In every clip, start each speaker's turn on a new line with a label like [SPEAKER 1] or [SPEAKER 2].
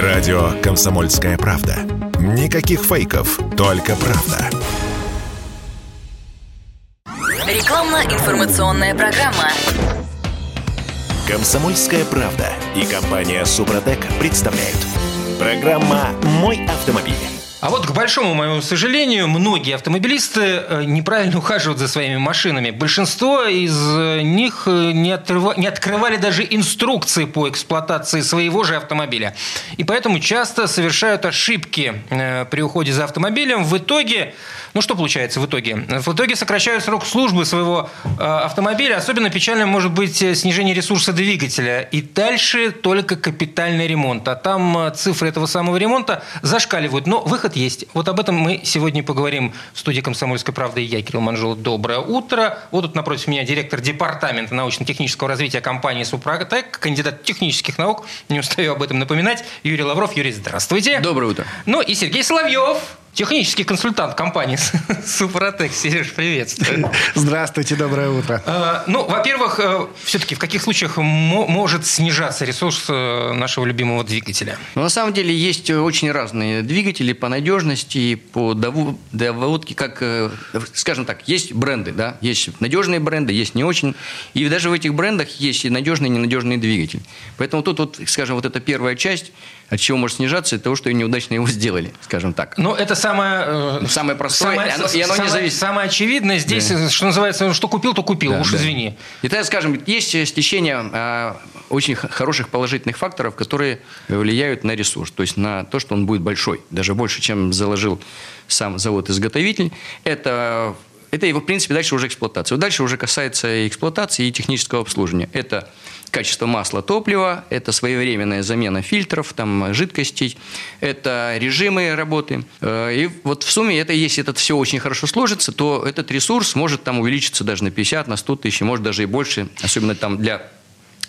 [SPEAKER 1] Радио «Комсомольская правда». Никаких фейков, только правда.
[SPEAKER 2] Рекламно-информационная программа.
[SPEAKER 1] «Комсомольская правда» и компания «Супротек» представляют. Программа «Мой автомобиль».
[SPEAKER 3] А вот, к большому моему сожалению, многие автомобилисты э, неправильно ухаживают за своими машинами. Большинство из э, них э, не, отрыва... не открывали даже инструкции по эксплуатации своего же автомобиля. И поэтому часто совершают ошибки при уходе за автомобилем. В итоге, ну что получается в итоге? В итоге сокращают срок службы своего автомобиля. Особенно печальным может быть снижение ресурса двигателя. И дальше только капитальный ремонт. А там цифры этого самого ремонта зашкаливают. Но выход выход есть. Вот об этом мы сегодня поговорим в студии «Комсомольской правды» я, Кирилл Манжул. Доброе утро. Вот тут напротив меня директор департамента научно-технического развития компании «Супротек», кандидат технических наук, не устаю об этом напоминать, Юрий Лавров. Юрий, здравствуйте.
[SPEAKER 4] Доброе утро.
[SPEAKER 3] Ну и Сергей Соловьев, Технический консультант компании Супротек. Сереж, приветствую.
[SPEAKER 5] Здравствуйте, доброе утро.
[SPEAKER 3] А, ну, во-первых, э, все-таки в каких случаях может снижаться ресурс э, нашего любимого двигателя?
[SPEAKER 4] Ну, на самом деле есть очень разные двигатели по надежности, по доводке, как, э, скажем так, есть бренды, да, есть надежные бренды, есть не очень. И даже в этих брендах есть и надежные, и ненадежные двигатели. Поэтому тут, вот, скажем, вот эта первая часть, от чего может снижаться, это того, что неудачно его сделали, скажем так.
[SPEAKER 3] Но это самое...
[SPEAKER 4] Э, самое простое, самое, и оно, и оно
[SPEAKER 3] самое,
[SPEAKER 4] не зависит.
[SPEAKER 3] Самое очевидное здесь, да. что называется, что купил, то купил, да, уж да. извини.
[SPEAKER 4] И тогда, скажем, есть стечение э, очень хороших положительных факторов, которые влияют на ресурс, то есть на то, что он будет большой, даже больше, чем заложил сам завод-изготовитель. Это это его, в принципе, дальше уже эксплуатация. Вот дальше уже касается эксплуатации и технического обслуживания. Это качество масла топлива, это своевременная замена фильтров, там, жидкостей, это режимы работы. Э, и вот в сумме, это, если это все очень хорошо сложится, то этот ресурс может там увеличиться даже на 50, на 100 тысяч, может даже и больше, особенно там для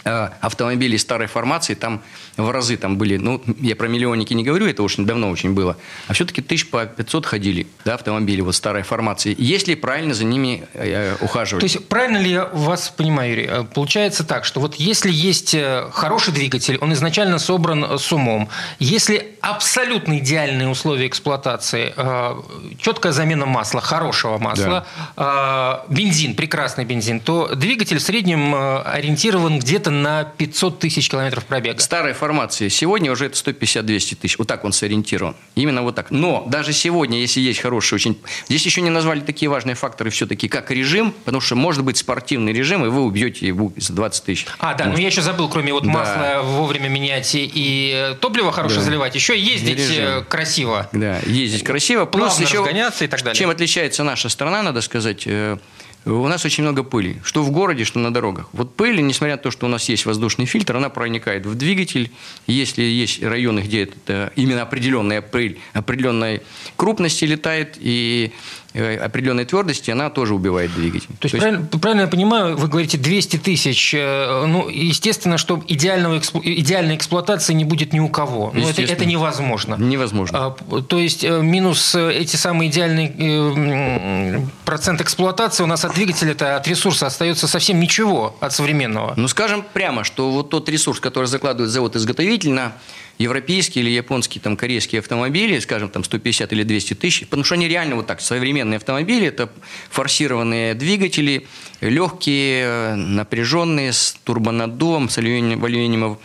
[SPEAKER 4] автомобилей старой формации, там в разы там были, ну, я про миллионники не говорю, это уж давно очень было, а все-таки тысяч по 500 ходили, да, автомобили вот старой формации, если правильно за ними э, ухаживать.
[SPEAKER 3] То есть, правильно ли я вас понимаю, Юрий? Э, получается так, что вот если есть э, хороший двигатель, он изначально собран с умом, если абсолютно идеальные условия эксплуатации, э, четкая замена масла, хорошего масла, да. э, бензин, прекрасный бензин, то двигатель в среднем ориентирован где-то на 500 тысяч километров пробега.
[SPEAKER 4] Старой формации сегодня уже это 150-200 тысяч. Вот так он сориентирован. Именно вот так. Но даже сегодня, если есть хороший очень... Здесь еще не назвали такие важные факторы все-таки, как режим, потому что может быть спортивный режим, и вы убьете его за 20 тысяч.
[SPEAKER 3] А, да, но я еще забыл, кроме вот да. масла вовремя менять и топливо хорошее да. заливать, еще ездить режим. Э, красиво.
[SPEAKER 4] Да, ездить красиво.
[SPEAKER 3] Плюс еще, и так далее.
[SPEAKER 4] Чем отличается наша страна, надо сказать, э, у нас очень много пыли, что в городе, что на дорогах. Вот пыль, несмотря на то, что у нас есть воздушный фильтр, она проникает в двигатель. Если есть районы, где это именно определенная пыль определенной крупности летает, и определенной твердости, она тоже убивает двигатель.
[SPEAKER 3] То есть, То есть... Правильно, правильно я понимаю, вы говорите 200 тысяч. Э, ну, естественно, что идеального, идеальной эксплуатации не будет ни у кого. Но это, это невозможно.
[SPEAKER 4] Невозможно.
[SPEAKER 3] А, то есть э, минус эти самые идеальные процент эксплуатации у нас от двигателя, это от ресурса остается совсем ничего от современного.
[SPEAKER 4] Ну, скажем прямо, что вот тот ресурс, который закладывает завод-изготовитель на европейские или японские, там, корейские автомобили, скажем, там 150 или 200 тысяч, потому что они реально вот так, современные автомобили, это форсированные двигатели, легкие, напряженные, с турбонаддувом, с алюминиевым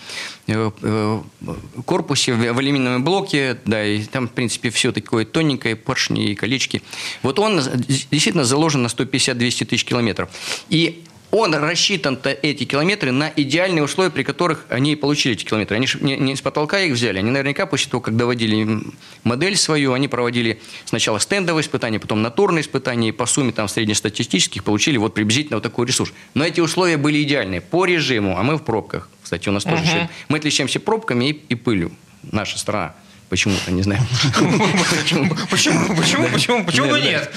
[SPEAKER 4] э, э, корпусе, в алюминиевом блоке, да, и там, в принципе, все такое тоненькое, поршни и колечки. Вот он действительно заложен на 150-200 тысяч километров. И он рассчитан-то эти километры на идеальные условия, при которых они получили эти километры. Они же не, не с потолка их взяли. Они наверняка после того, как доводили модель свою, они проводили сначала стендовые испытания, потом натурные испытания, и по сумме там среднестатистических получили вот приблизительно вот такой ресурс. Но эти условия были идеальные по режиму, а мы в пробках. Кстати, у нас тоже uh-huh. Мы отличаемся пробками и, и пылью, наша страна. Почему-то, не знаю.
[SPEAKER 3] Почему? Почему? Почему? Почему бы нет?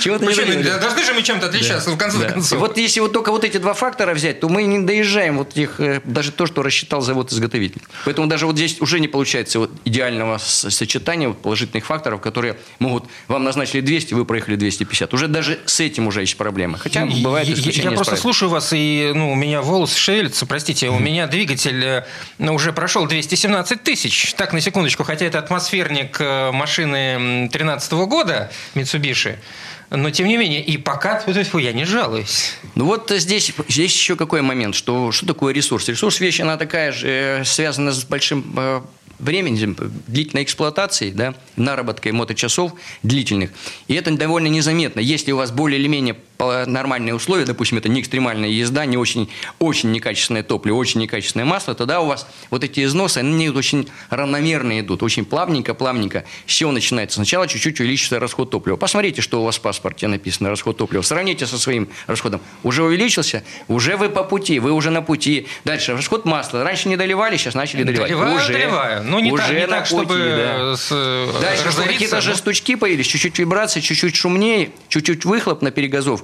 [SPEAKER 3] Должны же мы чем-то отличаться, в конце концов.
[SPEAKER 4] Вот если вот только вот эти два фактора взять, то мы не доезжаем вот их, э, даже то, что рассчитал завод-изготовитель. Поэтому даже вот здесь уже не получается вот идеального сочетания положительных факторов, которые могут, вам назначили 200, вы проехали 250. Уже даже с этим уже есть проблемы. Хотя бывает исключение
[SPEAKER 3] Я просто слушаю вас, и ну, у меня волосы шевелятся, простите, у меня двигатель э, ну, уже прошел 217 тысяч. Так, на секундочку, хотя это атмосфера соперник э, машины 2013 года Mitsubishi. Но, тем не менее, и пока я не жалуюсь.
[SPEAKER 4] Ну вот здесь, здесь еще какой момент, что, что такое ресурс? Ресурс вещь, она такая же, э, связана с большим э, времени, длительной эксплуатации, да, наработкой моточасов длительных. И это довольно незаметно. Если у вас более или менее нормальные условия, допустим, это не экстремальная езда, не очень, очень некачественное топливо, очень некачественное масло, тогда у вас вот эти износы, они очень равномерно идут, очень плавненько, плавненько. С чего начинается? Сначала чуть-чуть увеличится расход топлива. Посмотрите, что у вас в паспорте написано, расход топлива. Сравните со своим расходом. Уже увеличился? Уже вы по пути, вы уже на пути. Дальше, расход масла. Раньше не доливали, сейчас начали доливать.
[SPEAKER 3] Доливаю,
[SPEAKER 4] уже,
[SPEAKER 3] доливаю. Ну, не
[SPEAKER 4] уже
[SPEAKER 3] так, не так
[SPEAKER 4] пути,
[SPEAKER 3] чтобы
[SPEAKER 4] да.
[SPEAKER 3] с, э,
[SPEAKER 4] Дальше какие-то же стучки появились, чуть-чуть вибрации, чуть-чуть шумнее, чуть-чуть выхлоп на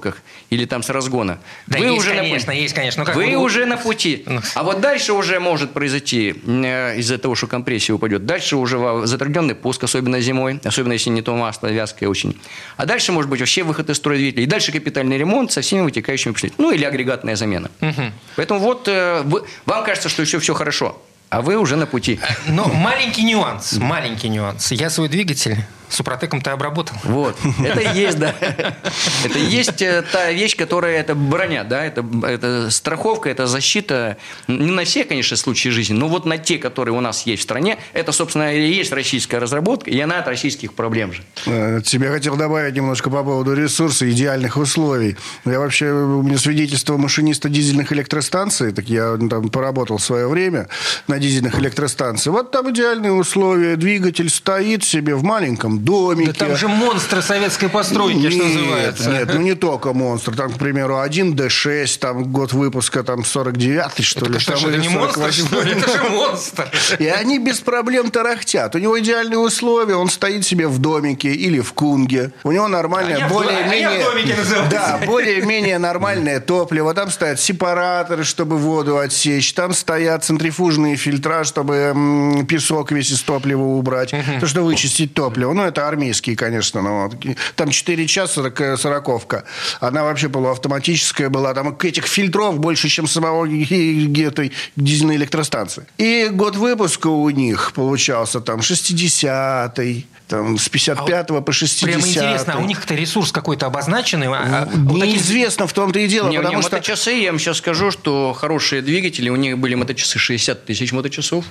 [SPEAKER 4] перегазовках или там с разгона.
[SPEAKER 3] Да,
[SPEAKER 4] вы
[SPEAKER 3] есть,
[SPEAKER 4] уже
[SPEAKER 3] конечно,
[SPEAKER 4] на
[SPEAKER 3] есть, конечно.
[SPEAKER 4] Ну, вы уже на пути. Ну. А вот дальше уже может произойти, э, из-за того, что компрессия упадет, дальше уже затрудненный пуск, особенно зимой, особенно если не то масло, вязкое очень. А дальше может быть вообще выход из строя двигателя. И дальше капитальный ремонт со всеми вытекающими последствиями. Ну, или агрегатная замена. Угу. Поэтому вот э, вы, вам кажется, что еще все хорошо. А вы уже на пути.
[SPEAKER 3] Но маленький нюанс, маленький нюанс. Я свой двигатель Супротеком-то обработал.
[SPEAKER 4] Вот. Это и есть, да. Это и есть э, та вещь, которая это броня, да, это, это страховка, это защита. Не на все, конечно, случаи жизни, но вот на те, которые у нас есть в стране, это, собственно, и есть российская разработка, и она от российских проблем же.
[SPEAKER 5] Э, тебе хотел добавить немножко по поводу ресурса, идеальных условий. Я вообще, у меня свидетельство машиниста дизельных электростанций, так я там поработал в свое время на дизельных электростанциях. Вот там идеальные условия, двигатель стоит себе в маленьком домике.
[SPEAKER 3] Да там же монстры советской постройки,
[SPEAKER 5] нет,
[SPEAKER 3] что называется.
[SPEAKER 5] Нет, ну не только монстр. Там, к примеру, 1D6, там год выпуска, там 49 что
[SPEAKER 3] ли.
[SPEAKER 5] Что
[SPEAKER 3] же, это не монстр, что ли? Это же монстр.
[SPEAKER 5] И они без проблем тарахтят. У него идеальные условия, он стоит себе в домике или в кунге. У него нормальное,
[SPEAKER 3] а более-менее... А домике
[SPEAKER 5] Да, более-менее нормальное топливо. Там стоят сепараторы, чтобы воду отсечь. Там стоят центрифужные фильтра, чтобы песок весь из топлива убрать. То, что вычистить топливо. Ну, это армейские, конечно. Но там 4 часа сороковка. Она вообще полуавтоматическая была. Там этих фильтров больше, чем самого этой дизельной электростанции. И год выпуска у них получался там 60-й там, с 55 а по 60
[SPEAKER 3] Прямо интересно, а у них-то ресурс какой-то обозначенный? А,
[SPEAKER 5] Неизвестно в том-то и дело,
[SPEAKER 4] не,
[SPEAKER 5] потому
[SPEAKER 4] не,
[SPEAKER 5] что...
[SPEAKER 4] моточасы, я вам сейчас скажу, что хорошие двигатели, у них были моточасы 60 тысяч моточасов.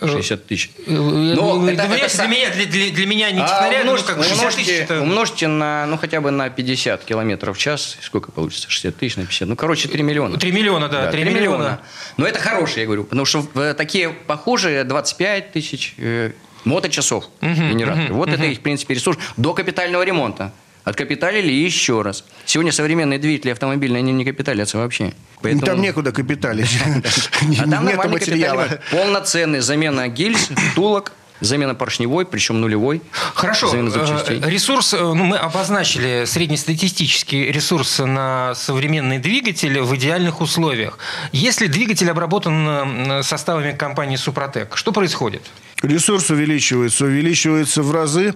[SPEAKER 4] 60 тысяч.
[SPEAKER 3] Э, Но это, это, это, для, меня, для, для, для меня не технаря, а умножьте, ну, как 60
[SPEAKER 4] умножьте, тысяч. Это... Умножьте на, ну, хотя бы на 50 километров в час. Сколько получится? 60 тысяч на 50. Ну, короче, 3 миллиона.
[SPEAKER 3] 3 миллиона, да. да 3, 3 миллиона. миллиона.
[SPEAKER 4] Но это хорошие, я говорю. Потому что такие похожие 25 тысяч э, моточасов угу, генераторы. Угу, вот угу. это их, в принципе, ресурс до капитального ремонта. Откапиталили еще раз. Сегодня современные двигатели автомобильные, они не капиталятся вообще.
[SPEAKER 5] Поэтому... Там некуда капиталить.
[SPEAKER 4] А там Нет материала. Полноценный замена гильз, втулок, Замена поршневой, причем нулевой.
[SPEAKER 3] Хорошо. Э, ресурс, э, ну, мы обозначили среднестатистический ресурс на современный двигатель в идеальных условиях. Если двигатель обработан составами компании «Супротек», что происходит?
[SPEAKER 5] Ресурс увеличивается, увеличивается в разы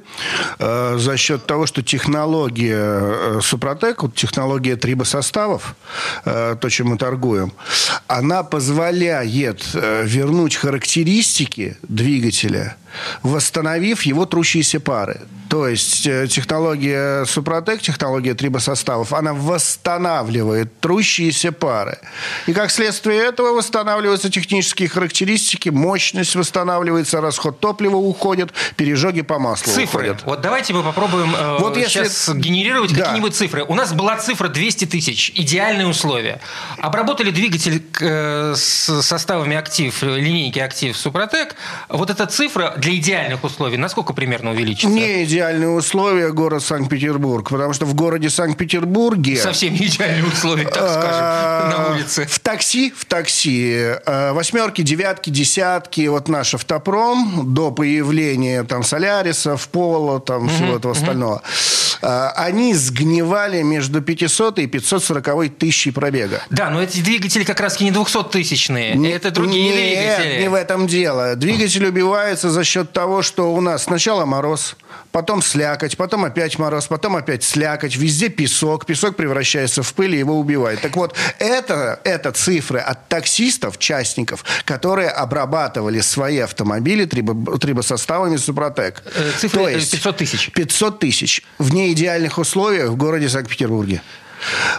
[SPEAKER 5] э, за счет того, что технология э, Супротек, вот технология трибосоставов, э, то, чем мы торгуем, она позволяет э, вернуть характеристики двигателя восстановив его трущиеся пары. То есть э, технология Супротек, технология трибосоставов, она восстанавливает трущиеся пары. И как следствие этого восстанавливаются технические характеристики, мощность восстанавливается, расход топлива уходит, пережоги по маслу
[SPEAKER 3] цифры.
[SPEAKER 5] уходят.
[SPEAKER 3] Вот давайте мы попробуем э, вот если... сейчас генерировать да. какие-нибудь цифры. У нас была цифра 200 тысяч, идеальные условия. Обработали двигатель э, с составами актив, линейки актив Супротек. Вот эта цифра для идеальных условий насколько примерно увеличится?
[SPEAKER 5] Не идеальные условия город Санкт-Петербург, потому что в городе Санкт-Петербурге...
[SPEAKER 3] Совсем не идеальные условия, так скажем, на улице.
[SPEAKER 5] В такси, в такси, э, восьмерки, девятки, десятки, вот наш автопром, потом, до появления там солярисов, пола, там всего этого остального, а, они сгнивали между 500 и 540 тысячей пробега.
[SPEAKER 3] Да, но эти двигатели как раз не 200-тысячные. Это другие
[SPEAKER 5] Нет,
[SPEAKER 3] двигатели.
[SPEAKER 5] не в этом дело. Двигатель убивается за счет того, что у нас сначала мороз, потом слякоть, потом опять мороз, потом опять слякоть, везде песок, песок превращается в пыль и его убивает. Так вот, это, это цифры от таксистов, частников, которые обрабатывали свои автомобили трибо- трибосоставами Супротек.
[SPEAKER 3] Э, цифры,
[SPEAKER 5] То
[SPEAKER 3] э,
[SPEAKER 5] есть
[SPEAKER 3] 500 тысяч.
[SPEAKER 5] 500 тысяч в неидеальных условиях в городе Санкт-Петербурге.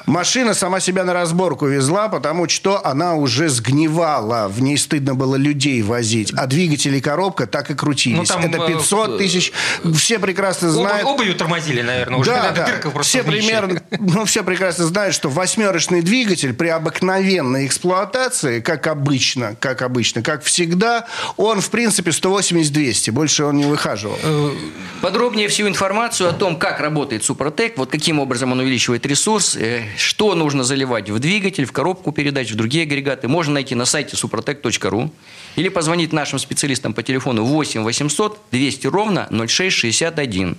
[SPEAKER 5] Машина сама себя на разборку везла, потому что она уже сгнивала. В ней стыдно было людей возить. А двигатель и коробка так и крутились.
[SPEAKER 3] Ну, там,
[SPEAKER 5] Это
[SPEAKER 3] э,
[SPEAKER 5] 500 тысяч. Все прекрасно знают.
[SPEAKER 3] обувью тормозили, наверное, уже
[SPEAKER 5] Да, да. Все примерно, ну, все прекрасно знают, что восьмерочный двигатель при обыкновенной эксплуатации, как обычно, как обычно, как всегда, он, в принципе, 180-200. Больше он не выхаживал.
[SPEAKER 4] Подробнее всю информацию о том, как работает Супротек, вот каким образом он увеличивает ресурс, э, что нужно заливать в двигатель, в коробку передач, в другие агрегаты, можно найти на сайте suprotec.ru или позвонить нашим специалистам по телефону 8 800 200 ровно 0661.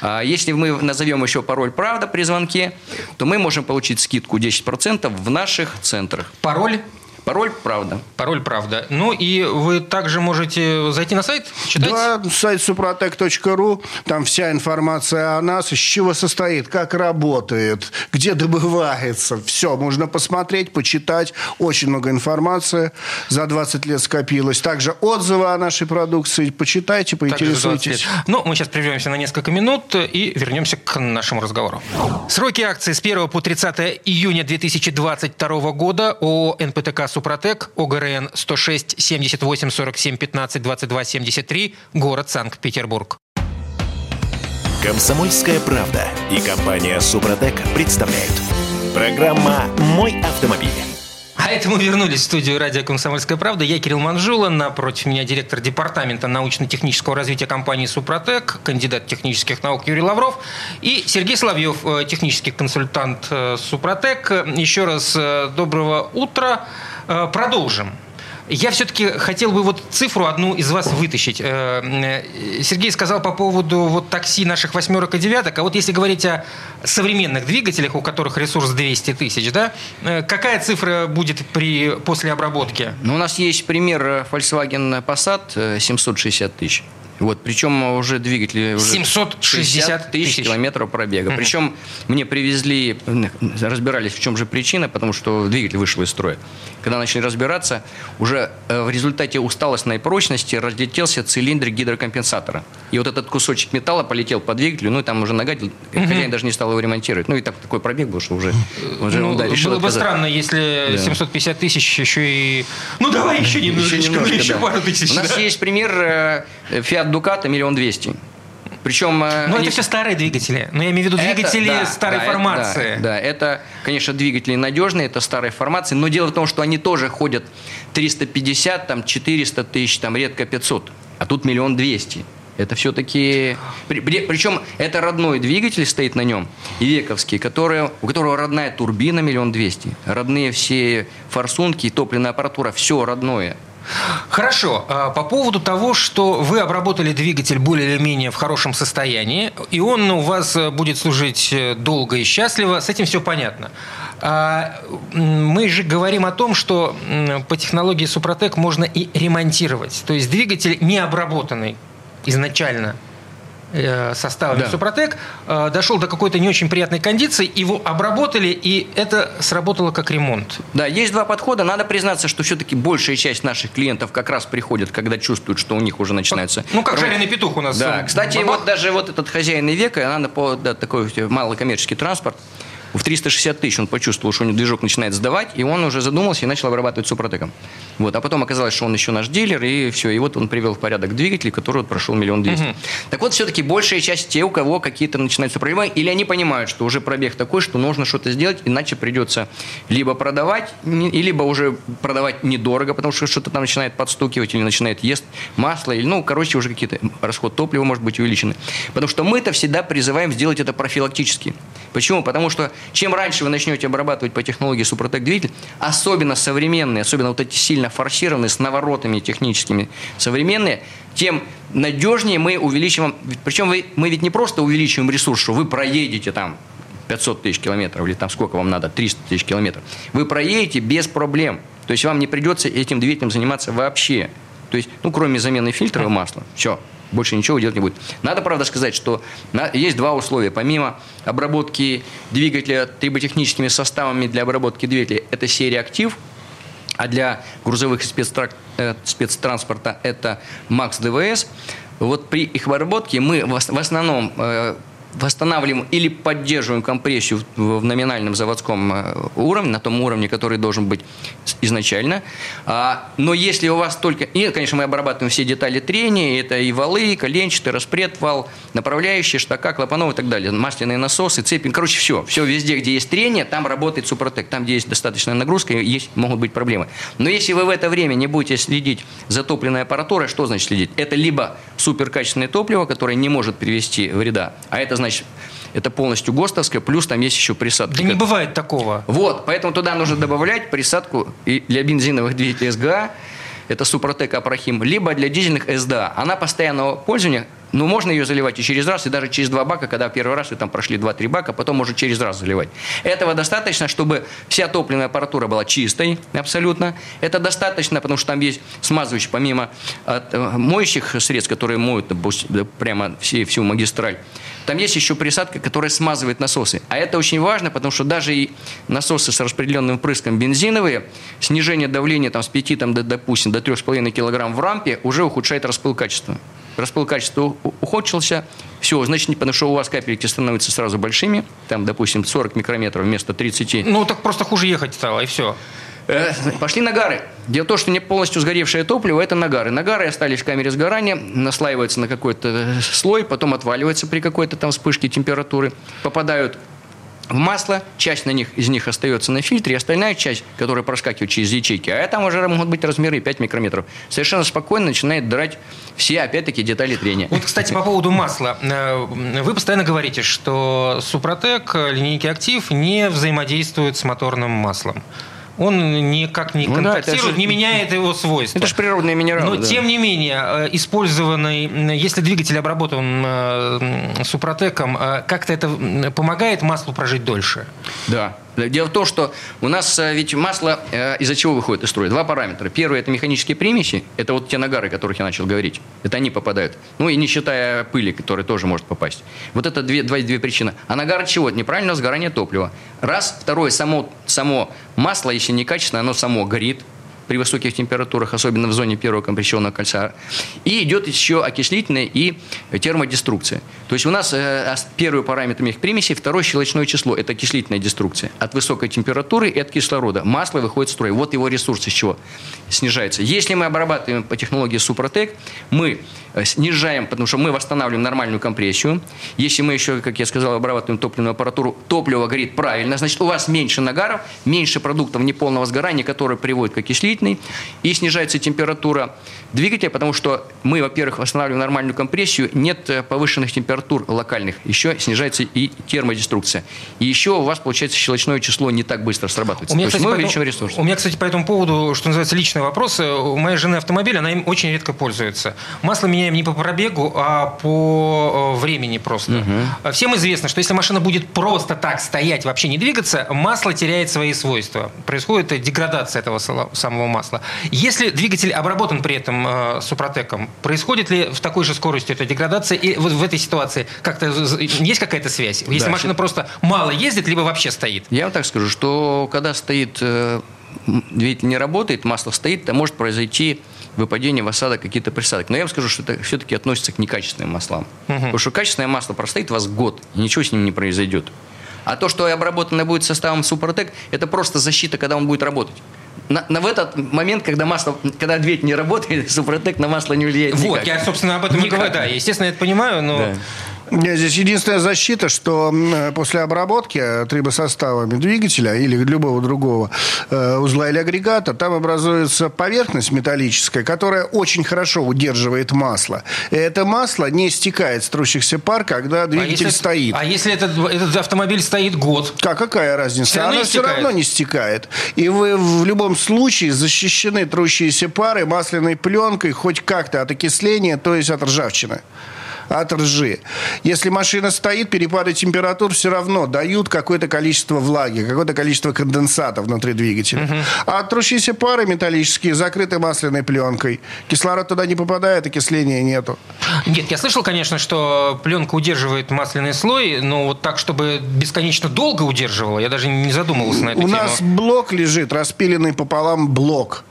[SPEAKER 4] А если мы назовем еще пароль «Правда» при звонке, то мы можем получить скидку 10% в наших центрах.
[SPEAKER 3] Пароль?
[SPEAKER 4] Пароль «Правда».
[SPEAKER 3] Пароль «Правда». Ну, и вы также можете зайти на сайт, читать.
[SPEAKER 5] Да, сайт suprotec.ru, там вся информация о нас, из чего состоит, как работает, где добывается. Все, можно посмотреть, почитать. Очень много информации за 20 лет скопилось. Также отзывы о нашей продукции. Почитайте,
[SPEAKER 3] Также за 20
[SPEAKER 5] поинтересуйтесь.
[SPEAKER 3] Ну, мы сейчас прервемся на несколько минут и вернемся к нашему разговору. Сроки акции с 1 по 30 июня 2022 года ООО «НПТК Супротек», ОГРН 106 78 47 15 22 73, город Санкт-Петербург.
[SPEAKER 1] Комсомольская правда и компания Супротек представляют. Программа «Мой автомобиль».
[SPEAKER 3] А это мы вернулись в студию радио «Комсомольская правда». Я Кирилл Манжула, напротив меня директор департамента научно-технического развития компании «Супротек», кандидат технических наук Юрий Лавров и Сергей Соловьев, э, технический консультант э, «Супротек». Еще раз э, доброго утра. Э, Продолжим. Я все-таки хотел бы вот цифру одну из вас вытащить. Э, э, Сергей сказал по поводу вот такси наших восьмерок и девяток, а вот если говорить о современных двигателях, у которых ресурс 200 тысяч, да, какая цифра будет при, после обработки?
[SPEAKER 4] Ну, у нас есть пример Volkswagen Passat э, 760 тысяч. Вот, причем уже двигатели уже
[SPEAKER 3] 760
[SPEAKER 4] тысяч
[SPEAKER 3] тысяч.
[SPEAKER 4] километров пробега. Причем мне привезли, разбирались, в чем же причина, потому что двигатель вышел из строя. Когда начали разбираться, уже э, в результате усталостной прочности разлетелся цилиндр гидрокомпенсатора. И вот этот кусочек металла полетел по двигателю, ну и там уже нога, хозяин даже не стал его ремонтировать. Ну и так такой пробег был, что уже, уже
[SPEAKER 3] Ну,
[SPEAKER 4] он, да, решил
[SPEAKER 3] было бы
[SPEAKER 4] отказаться.
[SPEAKER 3] странно, если
[SPEAKER 4] Да.
[SPEAKER 3] 750 тысяч еще и... Ну, давай еще немножечко,
[SPEAKER 4] Еще немножко,
[SPEAKER 3] еще
[SPEAKER 4] да.
[SPEAKER 3] пару тысяч.
[SPEAKER 4] У нас
[SPEAKER 3] да.
[SPEAKER 4] есть пример э, Fiat Ducato миллион двести. Причем... э,
[SPEAKER 3] Но
[SPEAKER 4] они-
[SPEAKER 3] это все старые двигатели. Но я имею в виду
[SPEAKER 4] Это-
[SPEAKER 3] двигатели
[SPEAKER 4] да,
[SPEAKER 3] старой
[SPEAKER 4] да, это-
[SPEAKER 3] формации.
[SPEAKER 4] да, да, это, конечно, двигатели надежные, это старой формации, но дело в том, что они тоже ходят 350, там 400 тысяч, там редко 500, а тут миллион двести. Это все-таки... Причем это родной двигатель стоит на нем, Ивековский, который, у которого родная турбина миллион двести, родные все форсунки, топливная аппаратура, все родное.
[SPEAKER 3] Хорошо. А По поводу того, что вы обработали двигатель более или менее в хорошем состоянии, и он у вас э, будет служить э, долго и счастливо, с этим все понятно. А, Мы же говорим о том, что по технологии Супротек можно и ремонтировать. То есть двигатель не обработанный изначально составами
[SPEAKER 4] Да.
[SPEAKER 3] Супротек э, дошел до какой-то не очень приятной кондиции, его обработали, и это сработало как ремонт.
[SPEAKER 4] Да, есть два подхода. Надо признаться, что все-таки большая часть наших клиентов как раз приходит, когда чувствуют, что у них уже начинается...
[SPEAKER 3] Ну, как
[SPEAKER 4] Ром-
[SPEAKER 3] жареный петух у нас.
[SPEAKER 4] Да,
[SPEAKER 3] э,
[SPEAKER 4] кстати,
[SPEAKER 3] бабах.
[SPEAKER 4] вот даже вот этот хозяин века, она да, такой малый коммерческий транспорт, в 360 тысяч он почувствовал, что у него движок начинает сдавать, и он уже задумался и начал обрабатывать супротеком. Вот, а потом оказалось, что он еще наш дилер, и все, и вот он привел в порядок двигатель, который вот прошел миллион двести. Так вот, все-таки большая часть те, у кого какие-то начинаются проблемы, или они понимают, что уже пробег такой, что нужно что-то сделать, иначе придется либо продавать, либо уже продавать недорого, потому что что-то там начинает подстукивать, или начинает есть масло, или, ну, короче, уже какие-то расход топлива может быть увеличены. Потому что мы-то всегда призываем сделать это профилактически. Почему? Потому что чем раньше вы начнете обрабатывать по технологии Супротек двигатель, особенно современные, особенно вот эти сильно форсированные, с наворотами техническими современные, тем надежнее мы увеличиваем. Причем вы, мы ведь не просто увеличиваем ресурс, что вы проедете там 500 тысяч километров или там сколько вам надо, 300 тысяч километров. Вы проедете без проблем. То есть вам не придется этим двигателем заниматься вообще. То есть, ну, кроме замены фильтра и масла. Все. Больше ничего делать не будет. Надо, правда, сказать, что есть два условия. Помимо обработки двигателя триботехническими составами для обработки двигателя, это серия «Актив», а для грузовых э, спецтранспорта это МАКС ДВС. Вот при их обработке мы в основном э, восстанавливаем или поддерживаем компрессию в номинальном заводском э, уровне, на том уровне, который должен быть изначально. А, но если у вас только... И, конечно, мы обрабатываем все детали трения, это и валы, и коленчатый, распред, вал, направляющие, штака, клапанов и так далее, масляные насосы, цепи, короче, все. Все везде, где есть трение, там работает Супротек. Там, где есть достаточная нагрузка, есть, могут быть проблемы. Но если вы в это время не будете следить за топливной аппаратурой, что значит следить? Это либо суперкачественное топливо, которое не может привести вреда, а это значит это полностью ГОСТовское, плюс там есть еще присадка.
[SPEAKER 3] Да не бывает такого.
[SPEAKER 4] Вот, поэтому туда нужно добавлять присадку и для бензиновых двигателей СГА, это Супротек Апрахим, либо для дизельных СДА. Она постоянного пользования ну, можно ее заливать и через раз, и даже через два бака, когда первый раз вы там прошли два-три бака, потом можно через раз заливать. Этого достаточно, чтобы вся топливная аппаратура была чистой абсолютно. Это достаточно, потому что там есть смазывающий, помимо от, э, моющих средств, которые моют прямо все, всю магистраль, там есть еще присадка, которая смазывает насосы. А это очень важно, потому что даже и насосы с распределенным впрыском бензиновые, снижение давления там, с 5, там, до, допустим, до 3,5 кг в рампе уже ухудшает распыл качества распыл качества ухудшился, все, значит, потому что у вас капельки становятся сразу большими, там, допустим, 40 микрометров вместо 30.
[SPEAKER 3] Ну, так просто хуже ехать стало, и все.
[SPEAKER 4] Э, пошли нагары. Дело в том, что не полностью сгоревшее топливо – это нагары. Нагары остались в камере сгорания, наслаиваются на какой-то слой, потом отваливаются при какой-то там вспышке температуры, попадают в масло, часть на них, из них остается на фильтре, остальная часть, которая проскакивает через ячейки, а там уже могут быть размеры 5 микрометров, совершенно спокойно начинает драть все, опять-таки, детали трения.
[SPEAKER 3] Вот, кстати, по поводу масла. Э, вы постоянно говорите, что Супротек, линейки Актив не взаимодействуют с моторным маслом он никак не ну, контактирует, да, же, не меняет его свойства.
[SPEAKER 4] Это же природные минералы.
[SPEAKER 3] Но, да. тем не менее, э, использованный, если двигатель обработан э, супротеком, э, как-то это помогает маслу прожить дольше?
[SPEAKER 4] Да. Дело в том, что у нас э, ведь масло э, из-за чего выходит из строя? Два параметра. Первый – это механические примеси. Это вот те нагары, о которых я начал говорить. Это они попадают. Ну и не считая пыли, которая тоже может попасть. Вот это две, две, две причины. А нагар чего? Неправильного сгорания топлива. Раз. Второе – само, само масло, если некачественное, оно само горит при высоких температурах, особенно в зоне первого компрессионного кольца. И идет еще окислительная и термодеструкция. То есть у нас э, первый параметр их примеси, второе щелочное число – это окислительная деструкция. От высокой температуры и от кислорода. Масло выходит в строй. Вот его ресурс из чего снижается. Если мы обрабатываем по технологии Супротек, мы Э, снижаем, потому что мы восстанавливаем нормальную компрессию. Если мы еще, как я сказал, обрабатываем топливную аппаратуру, топливо горит правильно, значит, у вас меньше нагаров, меньше продуктов неполного сгорания, которые приводят к окислительной, и снижается температура двигателя, потому что мы, во-первых, восстанавливаем нормальную компрессию, нет э, повышенных температур локальных, еще снижается и термодеструкция. И еще у вас, получается, щелочное число не так быстро срабатывается.
[SPEAKER 3] У меня, кстати, мы увеличиваем ресурс. У меня, кстати, по этому поводу, что называется, личный вопрос. У моей жены автомобиль, она им очень редко пользуется. Масло меня меняем не по пробегу, а по э, времени просто. Угу. Всем известно, что если машина будет просто так стоять, вообще не двигаться, масло теряет свои свойства. Происходит деградация этого самого масла. Если двигатель обработан при этом э, супротеком, происходит ли в такой же скорости эта деградация? И вот в этой ситуации как-то есть какая-то связь? Если да, машина просто мало ездит, либо вообще стоит?
[SPEAKER 4] Я вам так скажу, что когда стоит э, двигатель не работает, масло стоит, то может произойти выпадение в осадок какие-то присадки. Но я вам скажу, что это все-таки относится к некачественным маслам. Угу. Потому что качественное масло простоит у вас год, и ничего с ним не произойдет. А то, что обработано будет составом Супротек, это просто защита, когда он будет работать. На, на в этот момент, когда масло, когда дверь не работает, Супротек на масло не влияет
[SPEAKER 3] Вот, никак. я, собственно, об этом никак. и говорю. Да, естественно, я это понимаю, но... Да.
[SPEAKER 5] Здесь единственная защита, что после обработки трибосоставами двигателя или любого другого э, узла или агрегата, там образуется поверхность металлическая, которая очень хорошо удерживает масло. И это масло не стекает с трущихся пар, когда а двигатель
[SPEAKER 3] а
[SPEAKER 5] если, стоит.
[SPEAKER 3] А если этот, этот автомобиль стоит год?
[SPEAKER 5] Как, какая разница?
[SPEAKER 3] Все
[SPEAKER 5] Она все равно не стекает. И вы в любом случае защищены трущиеся пары масляной пленкой хоть как-то от окисления, то есть от ржавчины от ржи. Если машина стоит, перепады температур все равно дают какое-то количество влаги, какое-то количество конденсата внутри двигателя. Угу. А трущиеся пары металлические закрыты масляной пленкой. Кислород туда не попадает, окисления нету.
[SPEAKER 3] Нет, я слышал, конечно, что пленка удерживает масляный слой, но вот так, чтобы бесконечно долго удерживала, я даже не задумывался на эту
[SPEAKER 5] У
[SPEAKER 3] тему.
[SPEAKER 5] У нас блок лежит, распиленный пополам блок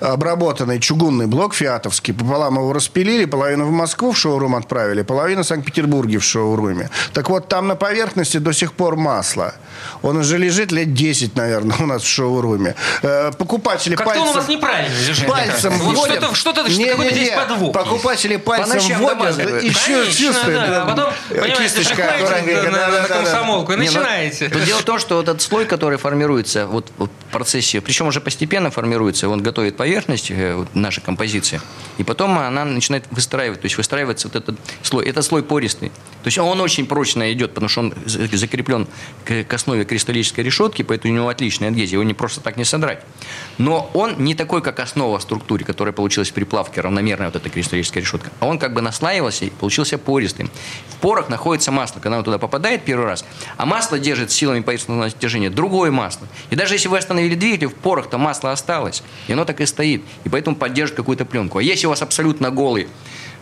[SPEAKER 5] обработанный чугунный блок фиатовский. Пополам его распилили, половину в Москву в шоурум отправили, половину в Санкт-Петербурге в шоуруме. Так вот, там на поверхности до сих пор масло. Он уже лежит лет 10, наверное, у нас в шоуруме. Э, покупатели
[SPEAKER 3] Как-то
[SPEAKER 5] пальцем...
[SPEAKER 3] он у вас неправильно лежит.
[SPEAKER 5] Пальцем
[SPEAKER 3] вот
[SPEAKER 5] вводят.
[SPEAKER 3] Что-то, что-то, не, какой-то
[SPEAKER 5] не,
[SPEAKER 3] здесь подвох.
[SPEAKER 5] Покупатели пальцем
[SPEAKER 4] По
[SPEAKER 5] вводят и
[SPEAKER 3] Конечно,
[SPEAKER 5] чувствуют.
[SPEAKER 3] да. А потом, понимаете,
[SPEAKER 5] кисточка
[SPEAKER 3] приходите
[SPEAKER 5] аккуратненько,
[SPEAKER 3] на, на, на комсомолку и
[SPEAKER 4] Не, ну,
[SPEAKER 3] начинаете.
[SPEAKER 4] тут дело в том, что вот этот слой, который формируется вот в процессе, причем уже постепенно формируется, он готовит поверхность, э, вот, наша композиция, и потом она начинает выстраивать, то есть выстраивается вот этот слой. Это слой пористый. То есть он очень прочно идет, потому что он закреплен к, основе кристаллической решетки, поэтому у него отличная адгезия, его не просто так не содрать. Но он не такой, как основа в структуре, которая получилась при плавке, равномерная вот эта кристаллическая решетка. А он как бы наслаивался и получился пористым. В порах находится масло, когда он туда попадает первый раз, а масло держит силами поверхностного натяжения другое масло. И даже если вы остановили двигатель, в порах-то масло осталось, и оно так и стоит, и поэтому поддержит какую-то пленку. А если у вас абсолютно голый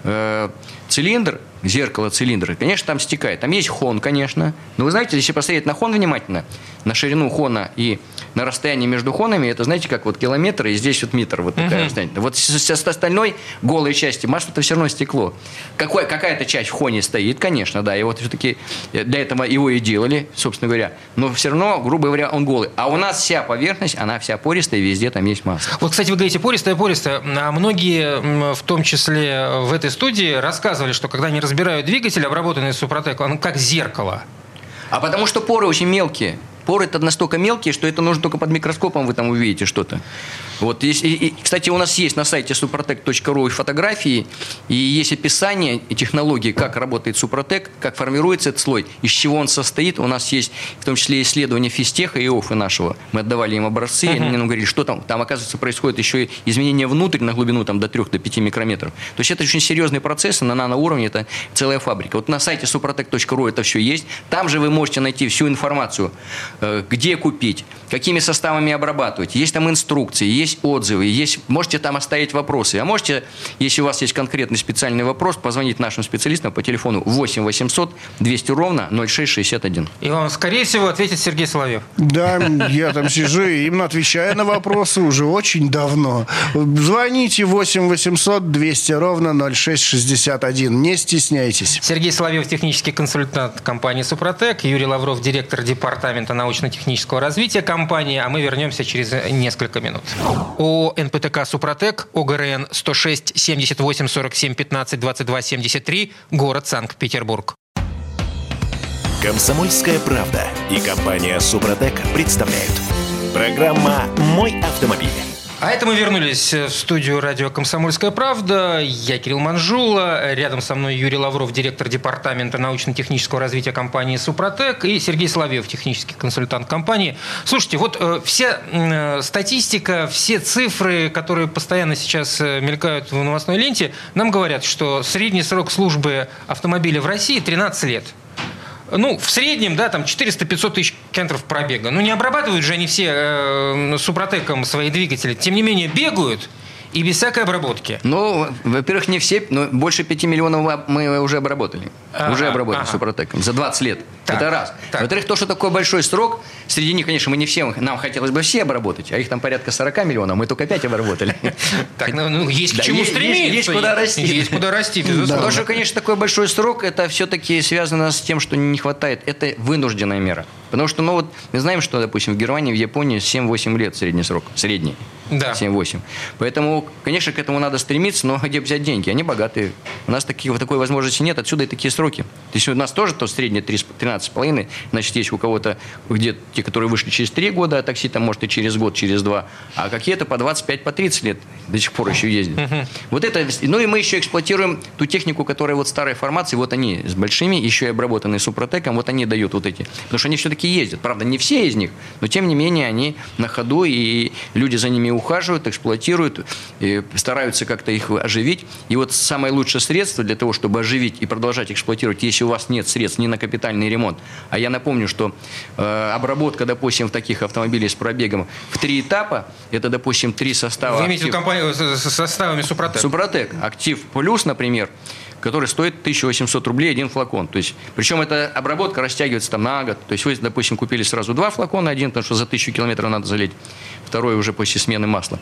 [SPEAKER 4] э, цилиндр, зеркало цилиндра, конечно, там стекает. Там есть хон, конечно. Но вы знаете, если посмотреть на хон внимательно, на ширину хона и на расстояние между хонами, это, знаете, как вот километр, и здесь вот метр, вот такая uh-huh. расстояние. Вот с, с, с остальной голой части масло-то все равно стекло. Какой, какая-то часть в хоне стоит, конечно, да, и вот все-таки для этого его и делали, собственно говоря. Но все равно, грубо говоря, он голый. А у нас вся поверхность, она вся пористая, везде там есть масло.
[SPEAKER 3] Вот, кстати, вы говорите пористая, пористая. А многие, в том числе в этой студии, рассказывали, что когда они разбирают двигатель, обработанный Супротек, он как зеркало.
[SPEAKER 4] А потому что поры очень мелкие. Поры это настолько мелкие, что это нужно только под микроскопом вы там увидите что-то. Вот, и, и, кстати, у нас есть на сайте suprotec.ru фотографии, и есть описание и технологии, как работает Супротек, как формируется этот слой, из чего он состоит. У нас есть в том числе исследования физтеха и ОФы нашего. Мы отдавали им образцы, uh-huh. и они нам говорили, что там. Там, оказывается, происходит еще и изменение внутрь на глубину там, до 3 до 5 микрометров. То есть это очень серьезные процессы на наноуровне, это целая фабрика. Вот на сайте suprotec.ru это все есть. Там же вы можете найти всю информацию, э, где купить, какими составами обрабатывать. Есть там инструкции, есть отзывы, есть, можете там оставить вопросы. А можете, если у вас есть конкретный специальный вопрос, позвонить нашим специалистам по телефону 8 800 200 ровно 0661.
[SPEAKER 3] И вам, скорее всего, ответит Сергей Соловьев.
[SPEAKER 5] Да, я там сижу и именно отвечаю на вопросы уже очень давно. Звоните 8 800 200 ровно 0661. Не стесняйтесь.
[SPEAKER 3] Сергей Соловьев, технический консультант компании «Супротек», Юрий Лавров, директор департамента научно-технического развития компании, а мы вернемся через несколько минут. О НПТК «Супротек», ОГРН 106 78 47 15 22 73, город Санкт-Петербург.
[SPEAKER 1] Комсомольская правда и компания «Супротек» представляют. Программа «Мой автомобиль».
[SPEAKER 3] А это мы вернулись в студию радио «Комсомольская правда». Я Кирилл Манжула. Рядом со мной Юрий Лавров, директор департамента научно-технического развития компании «Супротек». И Сергей Соловьев, технический консультант компании. Слушайте, вот э, вся э, статистика, все цифры, которые постоянно сейчас э, мелькают в новостной ленте, нам говорят, что средний срок службы автомобиля в России 13 лет ну, в среднем, да, там 400-500 тысяч километров пробега. Ну, не обрабатывают же они все э, супротеком свои двигатели. Тем не менее, бегают и без всякой обработки.
[SPEAKER 4] Ну, во-первых, не все, но больше 5 миллионов мы уже обработали. Ага, уже обработали ага. Супротеком за 20 лет. Так, Это раз. Во-вторых, то, что такой большой срок, среди них, конечно, мы не все, нам хотелось бы все обработать, а их там порядка 40 миллионов, мы только 5 обработали.
[SPEAKER 3] Так, ну, ну есть к чему стремиться.
[SPEAKER 4] Есть куда расти.
[SPEAKER 3] Есть куда расти, безусловно.
[SPEAKER 4] То, что, конечно, такой большой срок, это все-таки связано с тем, что не хватает. Это вынужденная мера. Потому что, ну вот, мы знаем, что, допустим, в Германии, в Японии 7-8 лет средний срок. Средний.
[SPEAKER 3] Да.
[SPEAKER 4] 7-8. Поэтому, конечно, к этому надо стремиться, но где взять деньги? Они богатые. У нас таких, такой возможности нет, отсюда и такие сроки. То есть у нас тоже то среднее 13,5, значит, есть у кого-то, где те, которые вышли через 3 года, а такси там, может, и через год, через 2, а какие-то по 25, по 30 лет до сих пор еще ездят. Вот это, ну и мы еще эксплуатируем ту технику, которая вот старой формации, вот они с большими, еще и обработанные супротеком, вот они дают вот эти, потому что они все-таки ездят. Правда, не все из них, но тем не менее они на ходу, и люди за ними ухаживают, эксплуатируют, стараются как-то их оживить. И вот самое лучшее средство для того, чтобы оживить и продолжать эксплуатировать, если у вас нет средств ни на капитальный ремонт, а я напомню, что э, обработка, допустим, в таких автомобилей с пробегом в три этапа, это, допустим, три состава.
[SPEAKER 3] Вы имеете в компанию с составами Супротек?
[SPEAKER 4] Супротек. Актив плюс, например, который стоит 1800 рублей один флакон. То есть, причем эта обработка растягивается там на год. То есть вы, допустим, купили сразу два флакона, один, потому что за 1000 километров надо залить, второй уже после смены масла.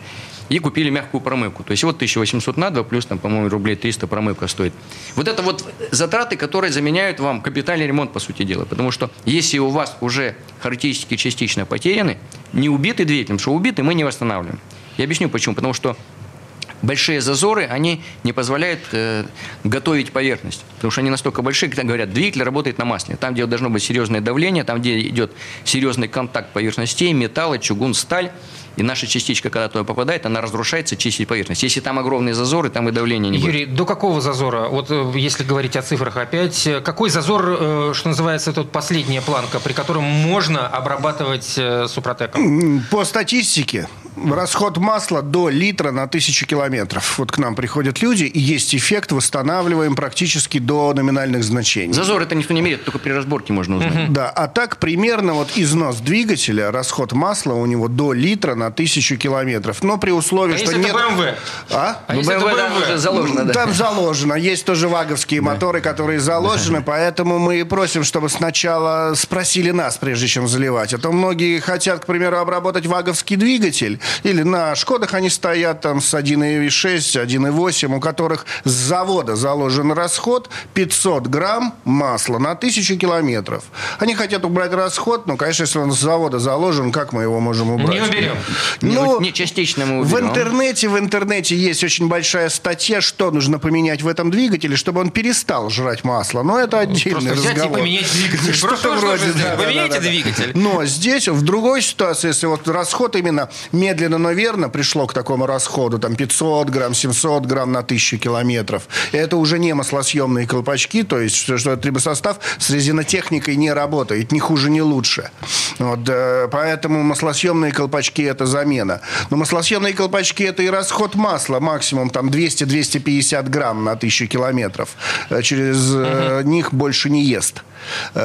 [SPEAKER 4] И купили мягкую промывку. То есть вот 1800 на 2, плюс там, по-моему, рублей 300 промывка стоит. Вот это вот затраты, которые заменяют вам капитальный ремонт, по сути дела. Потому что если у вас уже характеристики частично потеряны, не убитый двигатель, потому что убитый мы не восстанавливаем. Я объясню почему. Потому что большие зазоры, они не позволяют э, готовить поверхность. Потому что они настолько большие, как говорят, двигатель работает на масле. Там, где должно быть серьезное давление, там, где идет серьезный контакт поверхностей, металла, чугун, сталь, и наша частичка, когда туда попадает, она разрушается, чистит поверхность. Если там огромные зазоры, там и давление не
[SPEAKER 3] будет. Юрий, до какого зазора? Вот э, если говорить о цифрах опять, э, какой зазор, э, что называется, тут последняя планка, при котором можно обрабатывать супротеком?
[SPEAKER 5] По статистике, расход масла до литра на тысячу километров. Вот к нам приходят люди, и есть эффект, восстанавливаем практически до номинальных значений.
[SPEAKER 4] Зазор это никто не меряет, только при разборке можно узнать. Угу.
[SPEAKER 5] Да, а так примерно вот износ двигателя, расход масла у него до литра на тысячу километров. Но при условии,
[SPEAKER 3] а
[SPEAKER 5] что
[SPEAKER 3] нет...
[SPEAKER 5] это
[SPEAKER 3] BMW?
[SPEAKER 5] А?
[SPEAKER 3] а ну, BMW,
[SPEAKER 4] там уже заложено, да.
[SPEAKER 5] Там заложено. Есть тоже ваговские да. моторы, которые заложены, да. поэтому мы и просим, чтобы сначала спросили нас, прежде чем заливать. А то многие хотят, к примеру, обработать ваговский двигатель, или на Шкодах они стоят там с 1,6, 1,8, у которых с завода заложен расход 500 грамм масла на тысячу километров. Они хотят убрать расход, но, конечно, если он с завода заложен, как мы его можем убрать?
[SPEAKER 3] Не уберем.
[SPEAKER 5] Ну,
[SPEAKER 4] не частично мы уберем.
[SPEAKER 5] В интернете, в интернете есть очень большая статья, что нужно поменять в этом двигателе, чтобы он перестал жрать масло. Но это отдельный
[SPEAKER 3] Просто
[SPEAKER 5] разговор.
[SPEAKER 3] взять и поменять двигатель.
[SPEAKER 5] Что-то вроде,
[SPEAKER 3] да, Поменяйте да, да, двигатель.
[SPEAKER 5] Но здесь, в другой ситуации, если вот расход именно медленно, но верно пришло к такому расходу, там 500 грамм, 700 грамм на 1000 километров, это уже не маслосъемные колпачки, то есть, что этот трибосостав с резинотехникой не работает, ни хуже, ни лучше. Вот, э, поэтому маслосъемные колпачки – это замена. Но маслосъемные колпачки – это и расход масла, максимум там 200-250 грамм на 1000 километров. Э, через угу. них больше не ест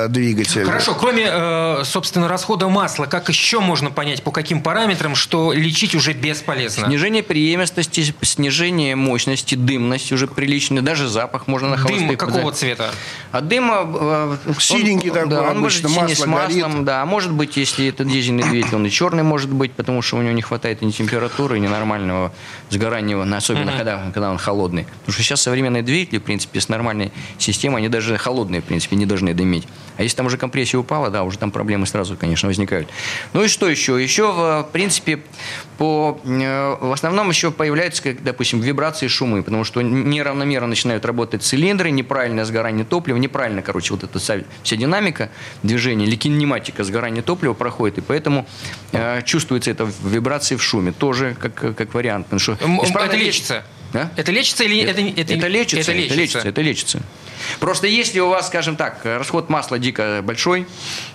[SPEAKER 5] двигатель.
[SPEAKER 3] Хорошо, кроме, собственно, расхода масла, как еще можно понять, по каким параметрам, что лечить уже бесполезно?
[SPEAKER 4] Снижение преемственности, снижение мощности, дымность уже приличная, даже запах можно на холостых.
[SPEAKER 3] Дым какого цвета?
[SPEAKER 4] А дыма...
[SPEAKER 5] Синенький такой
[SPEAKER 4] да,
[SPEAKER 5] он обычно, масло
[SPEAKER 4] с маслом, горит. да. Может быть, если это дизельный двигатель, он и черный может быть, потому что у него не хватает ни температуры, ни нормального сгорания, особенно uh-huh. когда, когда он холодный. Потому что сейчас современные двигатели, в принципе, с нормальной системой, они даже холодные, в принципе, не должны дымить. А если там уже компрессия упала, да, уже там проблемы сразу, конечно, возникают. Ну и что еще? Еще, в принципе, по, э, в основном еще появляются, как, допустим, вибрации, шумы, потому что неравномерно начинают работать цилиндры, неправильное сгорание топлива, неправильно, короче, вот эта вся, вся динамика движения или кинематика сгорания топлива проходит, и поэтому э, чувствуется это в вибрации, в шуме, тоже как, как вариант. Потому что,
[SPEAKER 3] это лечится? А? Это лечится или это,
[SPEAKER 4] это, это, лечится, это лечится? Это лечится, это лечится. Просто если у вас, скажем так, расход масла дико большой,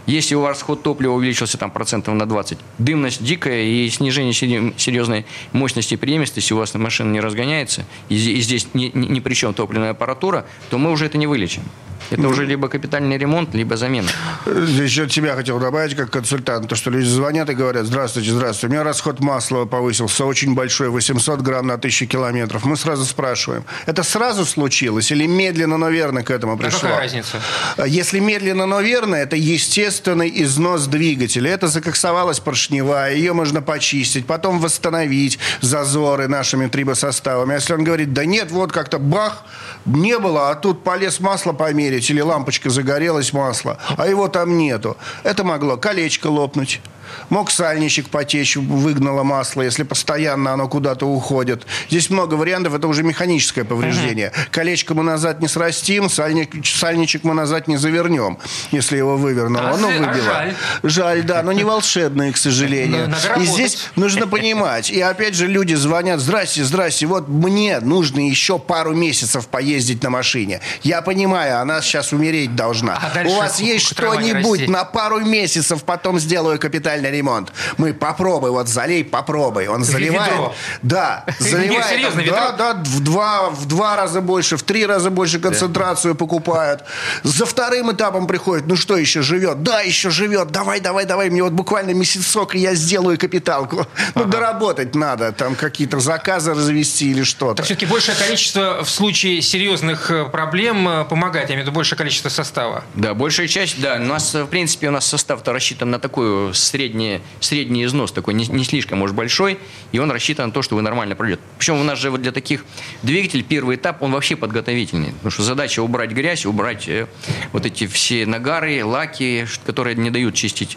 [SPEAKER 4] если у вас расход топлива увеличился там процентов на 20, дымность дикая и снижение серьезной мощности и преемственности у вас машина не разгоняется, и здесь ни, ни при чем топливная аппаратура, то мы уже это не вылечим. Это уже либо капитальный ремонт, либо замена.
[SPEAKER 5] Еще от себя хотел добавить, как консультант, то, что люди звонят и говорят, здравствуйте, здравствуйте, у меня расход масла повысился очень большой, 800 грамм на 1000 километров. Мы сразу спрашиваем, это сразу случилось или медленно, но верно к этому пришло? А
[SPEAKER 3] какая разница?
[SPEAKER 5] Если медленно, но верно, это естественный износ двигателя. Это закоксовалась поршневая, ее можно почистить, потом восстановить зазоры нашими трибосоставами. А если он говорит, да нет, вот как-то бах, не было, а тут полез масло померить, или лампочка загорелась масло, а его там нету. Это могло колечко лопнуть Мог сальничек потечь, выгнало масло, если постоянно оно куда-то уходит. Здесь много вариантов, это уже механическое повреждение. Угу. Колечко мы назад не срастим, сальник, сальничек мы назад не завернем, если его вывернуло. А ну, выбило. А жаль. жаль, да, но не волшебные, к сожалению. И здесь нужно понимать. И опять же люди звонят, здрасте, здрасте, вот мне нужно еще пару месяцев поездить на машине. Я понимаю, она сейчас умереть должна. А У вас есть что-нибудь на пару месяцев, потом сделаю капитальный ремонт. Мы попробуй, вот залей, попробуй. Он заливает. Ведро. Да, заливает. серьезно, да, да, в два, в два раза больше, в три раза больше концентрацию покупают. За вторым этапом приходит, ну что, еще живет? Да, еще живет. Давай, давай, давай. Мне вот буквально месяцок, и я сделаю капиталку. Ну, доработать надо. Там какие-то заказы развести или что-то.
[SPEAKER 3] Так все-таки большее количество в случае серьезных э, проблем э, помогает. Я имею в виду большее количество состава.
[SPEAKER 4] Да, большая часть, да. У нас, в принципе, у нас состав-то рассчитан на такой средний, средний износ, такой не, не слишком, может, большой, и он рассчитан на то, что вы нормально пройдете. Причем у нас же вот для таких двигателей первый этап, он вообще подготовительный. Потому что задача убрать грязь, убрать э, вот эти все нагары, лаки, которые не дают чистить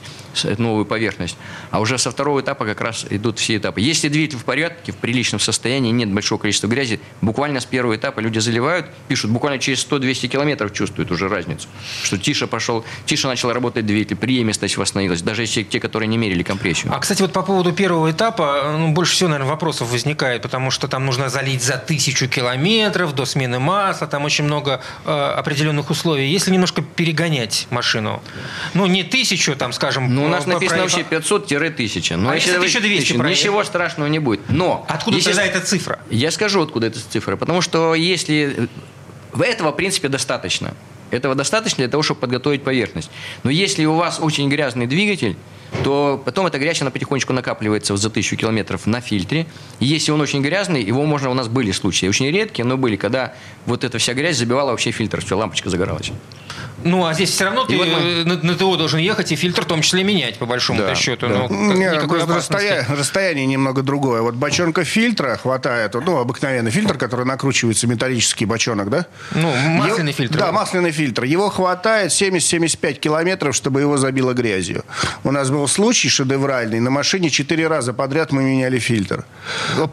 [SPEAKER 4] новую поверхность. А уже со второго этапа как раз идут все этапы. Если двигатель в порядке, в приличном состоянии, нет большого количества грязи, буквально с первого этапа люди заливают, пишут, буквально через 100-200 километров чувствуют уже разницу. Что тише пошел, тише начал работать двигатель, приемистость восстановилась, даже если те, которые не мерили компрессию.
[SPEAKER 3] А, кстати, вот по поводу первого этапа, ну, больше всего, наверное, вопросов возникает, потому что там нужно залить за тысячу километров до смены масла, там очень много э, определенных условий. Если немножко перегонять машину, ну, не тысячу, там, скажем...
[SPEAKER 4] Ну, у нас написано про... вообще 500-1000. Но
[SPEAKER 3] а если 1200
[SPEAKER 4] Ничего страшного не будет. Но...
[SPEAKER 3] Откуда если... тогда эта цифра?
[SPEAKER 4] Я скажу, откуда эта цифра. Потому что если... Этого, в принципе, достаточно. Этого достаточно для того, чтобы подготовить поверхность. Но если у вас очень грязный двигатель, то потом эта грязь, она потихонечку накапливается за тысячу километров на фильтре. И если он очень грязный, его можно, у нас были случаи, очень редкие, но были, когда вот эта вся грязь забивала вообще фильтр, все, лампочка загоралась.
[SPEAKER 3] Ну, а здесь все равно ты вот мы... на, на ТО должен ехать и фильтр в том числе менять, по большому да, счету. Да.
[SPEAKER 5] Ну, Нет, расстояние, расстояние немного другое. Вот бочонка фильтра хватает, ну, обыкновенный фильтр, который накручивается, металлический бочонок, да?
[SPEAKER 3] Ну, масляный его, фильтр.
[SPEAKER 5] Да, масляный фильтр. Его хватает 70-75 километров, чтобы его забило грязью. У нас был случай шедевральный. На машине четыре раза подряд мы меняли фильтр.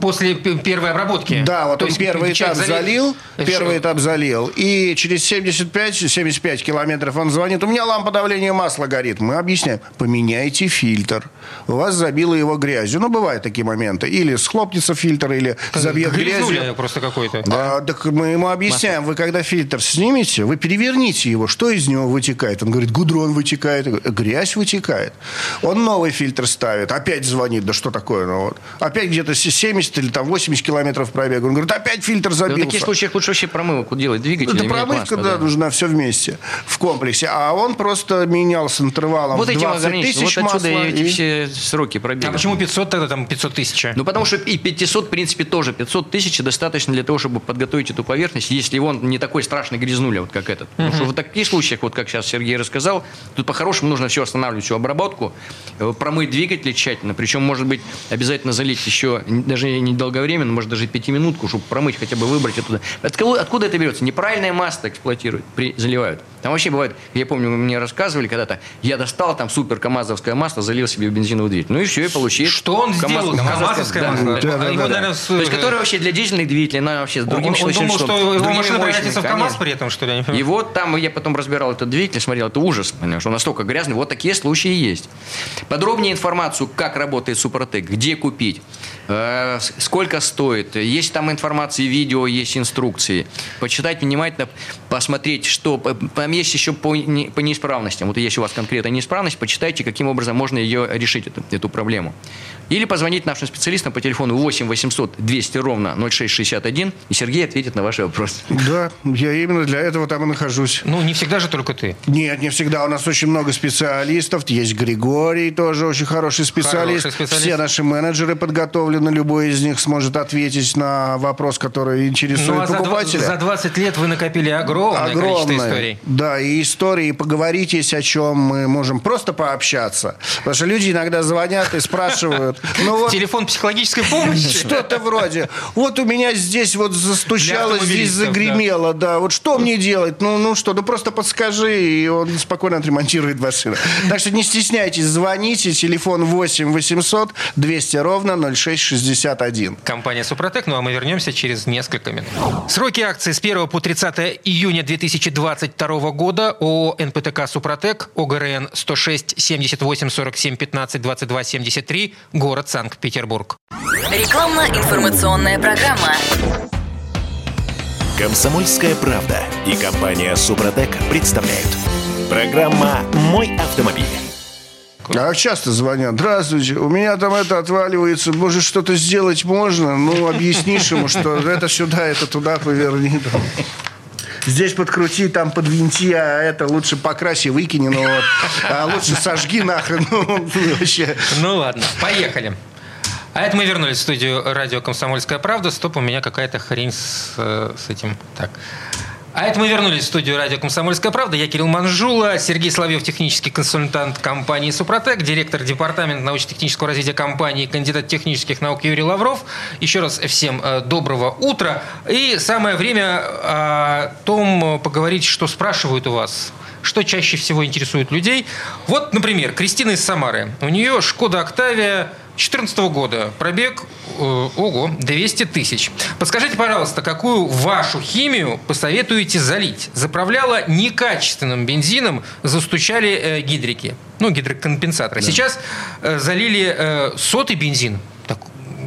[SPEAKER 3] После первой обработки?
[SPEAKER 5] Да, вот То он первый этап залил, залил первый этап залил. И через 75-75 километров он звонит, у меня лампа давления масла горит. Мы объясняем, поменяйте фильтр. У вас забило его грязью. Ну, бывают такие моменты. Или схлопнется фильтр, или забьет грязью.
[SPEAKER 3] просто какой-то.
[SPEAKER 5] Да, так мы ему объясняем, вы когда фильтр снимете, вы переверните его, что из него вытекает? Он говорит, гудрон вытекает, грязь вытекает. Он новый фильтр ставит, опять звонит, да что такое? Ну, вот. Опять где-то 70 или там 80 километров пробега. Он говорит, опять фильтр забился. Да, в
[SPEAKER 4] таких случаях лучше вообще промывку делать, двигатель.
[SPEAKER 5] Это промывка, да, да, нужна все вместе в комплексе. А он просто менял с интервалом
[SPEAKER 4] вот
[SPEAKER 5] в 20 тысяч
[SPEAKER 4] Вот масла, эти и... все сроки пробега.
[SPEAKER 3] А почему 500 тогда, там 500 тысяч?
[SPEAKER 4] Ну, потому что и 500, в принципе, тоже. 500 тысяч достаточно для того, чтобы подготовить эту поверхность, если он не такой страшный грязнуля, вот как этот. Угу. Потому что в таких случаях, вот как сейчас Сергей рассказал, тут по-хорошему нужно все останавливать, всю обработку, э, промыть двигатель тщательно, причем, может быть, обязательно залить еще, даже не долговременно, может, даже пятиминутку, чтобы промыть, хотя бы выбрать оттуда. Откуда, откуда это берется? Неправильное масло эксплуатируют, при, заливают. Там вообще бывает, я помню, мне рассказывали когда-то, я достал там супер камазовское масло, залил себе в бензиновый двигатель. Ну и все, и получил.
[SPEAKER 3] Что он
[SPEAKER 4] КамАЗ,
[SPEAKER 3] сделал? Камазовское да. масло? Да, да,
[SPEAKER 4] его, да, наверное, с... То есть, которое вообще для дизельных двигателей, она вообще с другим
[SPEAKER 3] Он, он думал, что, его машина превратится в КамАЗ при этом, что ли?
[SPEAKER 4] И вот там я потом разбирал этот двигатель, смотрел, это ужас, понимаешь, он настолько грязный. Вот такие случаи есть. Подробнее информацию, как работает Супротек, где купить, сколько стоит. Есть там информация, видео, есть инструкции. Почитать внимательно, посмотреть, что... Там есть еще по, не, по неисправностям. Вот если у вас конкретная неисправность, почитайте, каким образом можно ее решить, эту, эту проблему. Или позвонить нашим специалистам по телефону 8 800 200 ровно 0661, и Сергей ответит на ваши вопросы.
[SPEAKER 5] Да, я именно для этого там и нахожусь.
[SPEAKER 3] Ну, не всегда же только ты.
[SPEAKER 5] Нет, не всегда. У нас очень много специалистов. Есть Григорий, тоже очень хороший специалист. Хороший специалист. Все наши менеджеры подготовлены на любой из них сможет ответить на вопрос, который интересует
[SPEAKER 3] ну, а
[SPEAKER 5] покупателя.
[SPEAKER 3] За 20 лет вы накопили огромное, огромное количество историй.
[SPEAKER 5] Да, и истории, и поговорить есть о чем мы можем просто пообщаться. Потому что люди иногда звонят и спрашивают.
[SPEAKER 3] Ну, вот, Телефон психологической помощи?
[SPEAKER 5] Что-то вроде. Вот у меня здесь вот застучало, здесь загремело. Да. да, вот что мне делать? Ну, ну что, ну просто подскажи, и он спокойно отремонтирует машину. Так что не стесняйтесь, звоните. Телефон 8 800 200 ровно 0661.
[SPEAKER 3] Компания «Супротек». Ну, а мы вернемся через несколько минут. Сроки акции с 1 по 30 июня 2022 года ООО «НПТК Супротек», ОГРН 106 78 47 15 22 73, город Санкт-Петербург.
[SPEAKER 2] Рекламно-информационная программа.
[SPEAKER 1] Комсомольская правда и компания «Супротек» представляют. Программа «Мой автомобиль».
[SPEAKER 5] А часто звонят. Здравствуйте, у меня там это отваливается. Может, что-то сделать можно? Ну, объяснишь ему, что это сюда, это туда поверни. Здесь подкрути, там подвинти, а это лучше покраси, выкини, ну вот. А лучше сожги нахрен. Ну,
[SPEAKER 3] вообще. Ну ладно, поехали. А это мы вернулись в студию радио «Комсомольская правда». Стоп, у меня какая-то хрень с, э, с этим. Так. А это мы вернулись в студию радио «Комсомольская правда». Я Кирилл Манжула, Сергей Соловьев, технический консультант компании «Супротек», директор департамента научно-технического развития компании, кандидат технических наук Юрий Лавров. Еще раз всем э, доброго утра. И самое время о том поговорить, что спрашивают у вас что чаще всего интересует людей. Вот, например, Кристина из Самары. У нее «Шкода Октавия» 2014 года. Пробег, э, ого, 200 тысяч. Подскажите, пожалуйста, какую вашу химию посоветуете залить? Заправляла некачественным бензином, застучали э, гидрики. Ну, гидрокомпенсаторы. Да. Сейчас э, залили э, сотый бензин.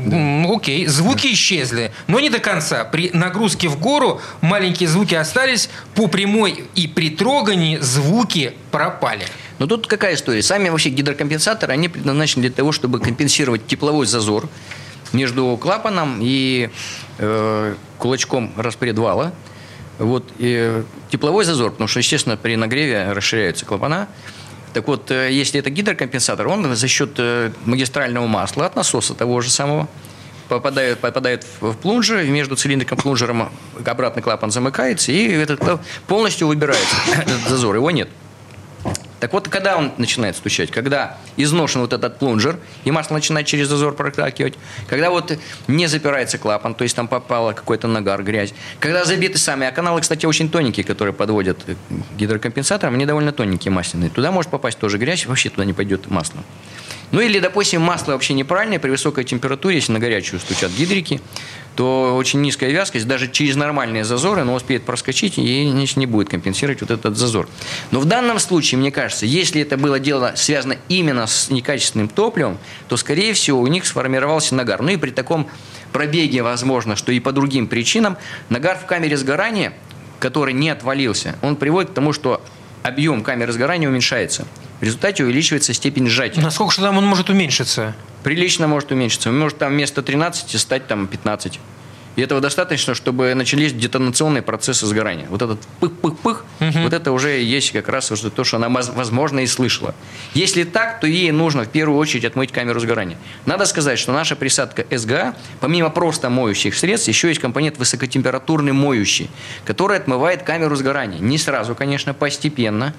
[SPEAKER 3] Так, Окей, звуки исчезли, но не до конца. При нагрузке в гору маленькие звуки остались, по прямой и при трогании звуки пропали.
[SPEAKER 4] Но тут какая история? Сами вообще гидрокомпенсаторы, они предназначены для того, чтобы компенсировать тепловой зазор между клапаном и э, кулачком распредвала. Вот, и тепловой зазор, потому что, естественно, при нагреве расширяются клапана. Так вот, э, если это гидрокомпенсатор, он за счет э, магистрального масла от насоса того же самого попадает, попадает в плунжер, между цилиндриком и плунжером обратный клапан замыкается, и этот полностью выбирается этот зазор, его нет. Так вот, когда он начинает стучать? Когда изношен вот этот плунжер, и масло начинает через зазор прокракивать. Когда вот не запирается клапан, то есть там попало какой-то нагар, грязь. Когда забиты сами, а каналы, кстати, очень тоненькие, которые подводят гидрокомпенсатором, они довольно тоненькие масляные. Туда может попасть тоже грязь, вообще туда не пойдет масло. Ну или, допустим, масло вообще неправильное, при высокой температуре, если на горячую стучат гидрики, то очень низкая вязкость, даже через нормальные зазоры, она успеет проскочить и не будет компенсировать вот этот зазор. Но в данном случае, мне кажется, если это было дело связано именно с некачественным топливом, то, скорее всего, у них сформировался нагар. Ну и при таком пробеге, возможно, что и по другим причинам, нагар в камере сгорания, который не отвалился, он приводит к тому, что объем камеры сгорания уменьшается. В результате увеличивается степень сжатия.
[SPEAKER 3] Насколько же там он может уменьшиться?
[SPEAKER 4] Прилично может уменьшиться. Он может там вместо 13 стать там 15. И этого достаточно, чтобы начались детонационные процессы сгорания. Вот этот пых-пых-пых, угу. вот это уже есть как раз уже то, что она, возможно, и слышала. Если так, то ей нужно в первую очередь отмыть камеру сгорания. Надо сказать, что наша присадка СГА, помимо просто моющих средств, еще есть компонент высокотемпературный моющий, который отмывает камеру сгорания. Не сразу, конечно, постепенно.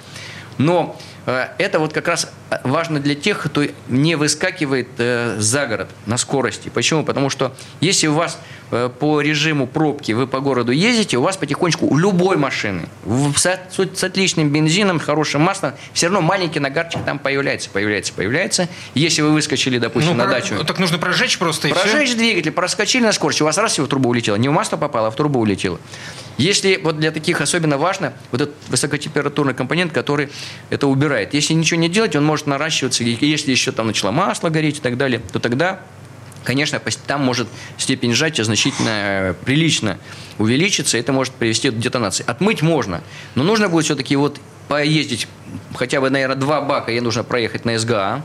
[SPEAKER 4] Но это вот как раз важно для тех, кто не выскакивает э, за город на скорости. Почему? Потому что если у вас э, по режиму пробки вы по городу ездите, у вас потихонечку у любой машины с, отличным бензином, хорошим маслом, все равно маленький нагарчик там появляется, появляется, появляется. Если вы выскочили, допустим, ну, на про... дачу.
[SPEAKER 3] Так нужно прожечь просто и
[SPEAKER 4] Прожечь
[SPEAKER 3] все?
[SPEAKER 4] двигатель, проскочили на скорость, у вас раз его в трубу улетело. Не в масло попало, а в трубу улетело. Если вот для таких особенно важно вот этот высокотемпературный компонент, который это убирает. Если ничего не делать, он может наращиваться. Если еще там начало масло гореть и так далее, то тогда конечно, там может степень сжатия значительно э, прилично увеличиться, это может привести к детонации. Отмыть можно, но нужно будет все-таки вот поездить хотя бы, наверное, два бака, ей нужно проехать на СГА,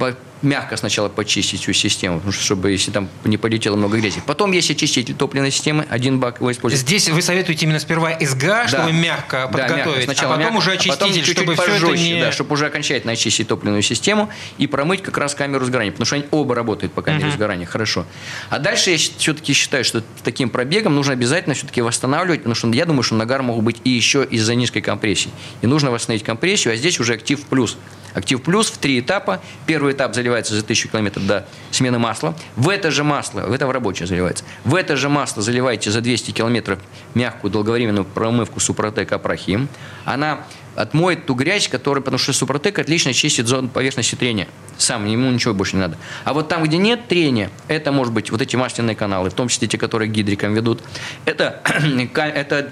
[SPEAKER 4] по- мягко сначала почистить всю систему, чтобы если там не полетело много грязи. Потом есть очиститель топливной системы, один бак его используют.
[SPEAKER 3] Здесь вы советуете именно сперва СГА, чтобы мягко
[SPEAKER 4] Да,
[SPEAKER 3] подготовить,
[SPEAKER 4] мягко. Сначала
[SPEAKER 3] а потом
[SPEAKER 4] мягко,
[SPEAKER 3] уже
[SPEAKER 4] а потом
[SPEAKER 3] очиститель,
[SPEAKER 4] чуть-чуть
[SPEAKER 3] чтобы все это не...
[SPEAKER 4] да, чтобы уже окончательно очистить топливную систему и промыть как раз камеру сгорания, потому что они оба работают по камере сгорания хорошо. А дальше я все-таки считаю, что таким пробегом нужно обязательно все-таки восстанавливать, потому что я думаю, что нагар могут быть и еще из-за низкой компрессии. И нужно восстановить компрессию, а здесь уже актив плюс. Актив плюс в три этапа. Первый этап заливается за 1000 километров до смены масла. В это же масло, в это в рабочее заливается, в это же масло заливаете за 200 километров мягкую долговременную промывку Супротек Апрахим. Она отмоет ту грязь, которая, потому что Супротек отлично чистит зону поверхности трения. Сам, ему ничего больше не надо. А вот там, где нет трения, это может быть вот эти масляные каналы, в том числе те, которые гидриком ведут. Это, это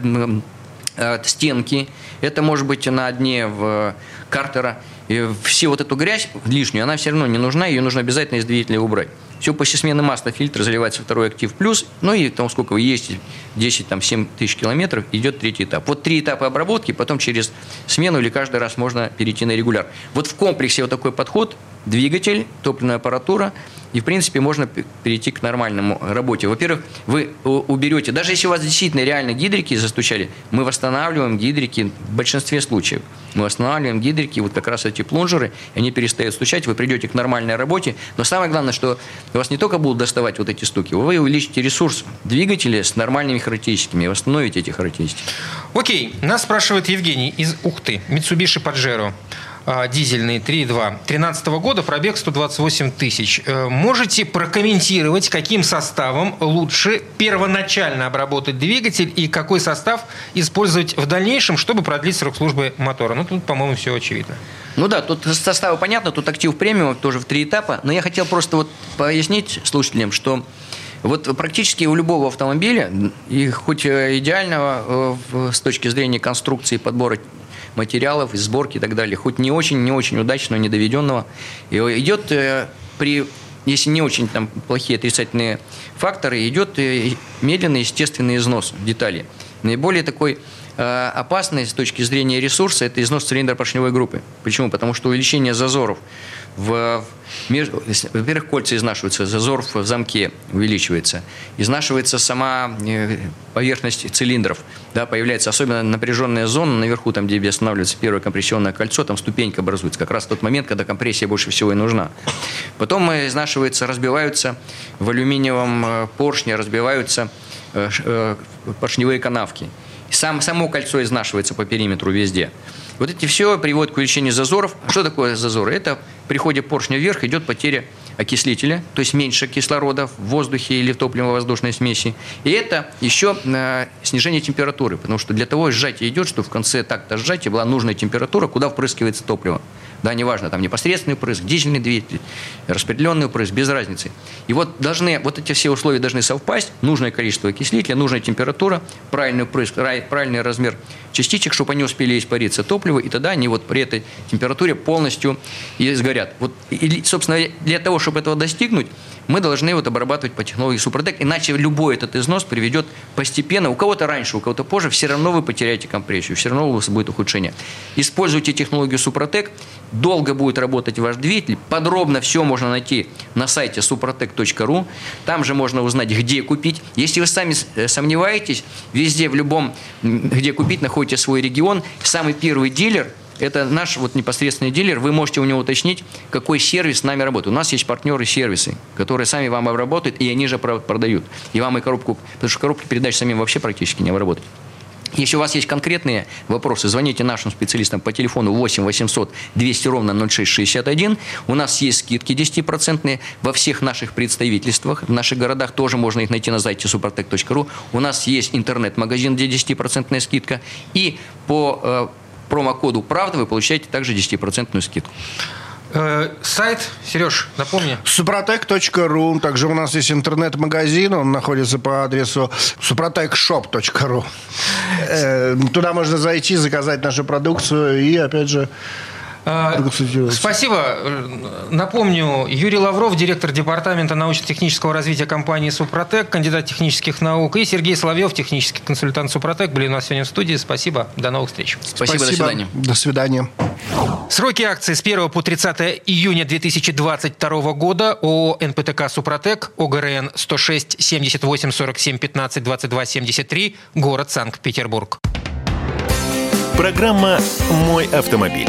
[SPEAKER 4] э, стенки, это может быть на дне в картера. И все вот эту грязь лишнюю, она все равно не нужна, ее нужно обязательно из двигателя убрать. Все после смены масла фильтр заливается второй актив плюс, ну и там сколько вы ездите, 10, там 7 тысяч километров, идет третий этап. Вот три этапа обработки, потом через смену или каждый раз можно перейти на регуляр. Вот в комплексе вот такой подход, двигатель, топливная аппаратура, и, в принципе, можно перейти к нормальному работе. Во-первых, вы у- уберете, даже если у вас действительно реально гидрики застучали, мы восстанавливаем гидрики в большинстве случаев. Мы восстанавливаем гидрики, вот как раз эти плунжеры, они перестают стучать, вы придете к нормальной работе. Но самое главное, что у вас не только будут доставать вот эти стуки, вы увеличите ресурс двигателя с нормальными характеристиками восстановите эти характеристики.
[SPEAKER 3] Окей, нас спрашивает Евгений из Ухты. Mitsubishi Pajero. Дизельный 3.2. 13 года, пробег 128 тысяч. Э, Можете прокомментировать, каким составом лучше первоначально обработать двигатель и какой состав использовать в дальнейшем, чтобы продлить срок службы мотора? Ну, тут, по-моему, все очевидно.
[SPEAKER 4] Ну да, тут составы понятно, тут актив премиум тоже в три этапа, но я хотел просто вот пояснить слушателям, что вот практически у любого автомобиля, и хоть э, идеального э, с точки зрения конструкции подбора материалов, и сборки и так далее, хоть не очень, не очень удачного, недоведенного, и идет э, при если не очень там плохие отрицательные факторы, идет э, медленный естественный износ деталей. Наиболее такой э, опасный с точки зрения ресурса это износ цилиндропоршневой группы. Почему? Потому что увеличение зазоров в, во-первых, кольца изнашиваются, зазор в замке увеличивается, изнашивается сама э, поверхность цилиндров, да, появляется особенно напряженная зона наверху, там, где останавливается первое компрессионное кольцо, там ступенька образуется, как раз тот момент, когда компрессия больше всего и нужна. Потом э, изнашивается, разбиваются в алюминиевом э, поршне, разбиваются поршневые канавки. Сам, само кольцо изнашивается по периметру везде. Вот эти все приводит к увеличению зазоров. Что такое зазоры? Это при ходе поршня вверх идет потеря окислителя, то есть меньше кислорода в воздухе или в топливно-воздушной смеси. И это еще э, снижение температуры, потому что для того сжатие идет, что в конце такта сжатия была нужная температура, куда впрыскивается топливо. Да, неважно, там непосредственный впрыск, дизельный двигатель, распределенный впрыск, без разницы. И вот должны, вот эти все условия должны совпасть, нужное количество окислителя, нужная температура, правильный впрыск, рай- правильный размер частичек, чтобы они успели испариться топливо, и тогда они вот при этой температуре полностью и сгорят. Вот, и, собственно, для того, чтобы этого достигнуть, мы должны вот обрабатывать по технологии Супротек, иначе любой этот износ приведет постепенно, у кого-то раньше, у кого-то позже, все равно вы потеряете компрессию, все равно у вас будет ухудшение. Используйте технологию Супротек, долго будет работать ваш двигатель, подробно все можно найти на сайте suprotec.ru, там же можно узнать, где купить. Если вы сами э, сомневаетесь, везде, в любом, где купить, находите свой регион, самый первый дилер – это наш вот непосредственный дилер. Вы можете у него уточнить, какой сервис с нами работает. У нас есть партнеры сервисы, которые сами вам обработают, и они же про- продают. И вам и коробку, потому что коробки передач самим вообще практически не обработать. Если у вас есть конкретные вопросы, звоните нашим специалистам по телефону 8 800 200 ровно 0661. У нас есть скидки 10% во всех наших представительствах. В наших городах тоже можно их найти на сайте suprotec.ru. У нас есть интернет-магазин, где 10% скидка. И по э, промокоду «Правда» вы получаете также 10% скидку.
[SPEAKER 3] Э, сайт, Сереж, напомни.
[SPEAKER 5] Супротек.ру. Также у нас есть интернет-магазин. Он находится по адресу suprotecshop.ru. Э, Туда можно зайти, заказать нашу продукцию и, опять же,
[SPEAKER 3] спасибо. Напомню, Юрий Лавров, директор департамента научно-технического развития компании «Супротек», кандидат технических наук, и Сергей Соловьев, технический консультант «Супротек», были у нас сегодня в студии. Спасибо. До новых встреч.
[SPEAKER 4] Спасибо. Спасибо. До свидания.
[SPEAKER 5] До свидания.
[SPEAKER 3] Сроки акции с 1 по 30 июня 2022 года ООО «НПТК Супротек», ОГРН 106 78 47 15 22 73, город Санкт-Петербург.
[SPEAKER 1] Программа «Мой автомобиль».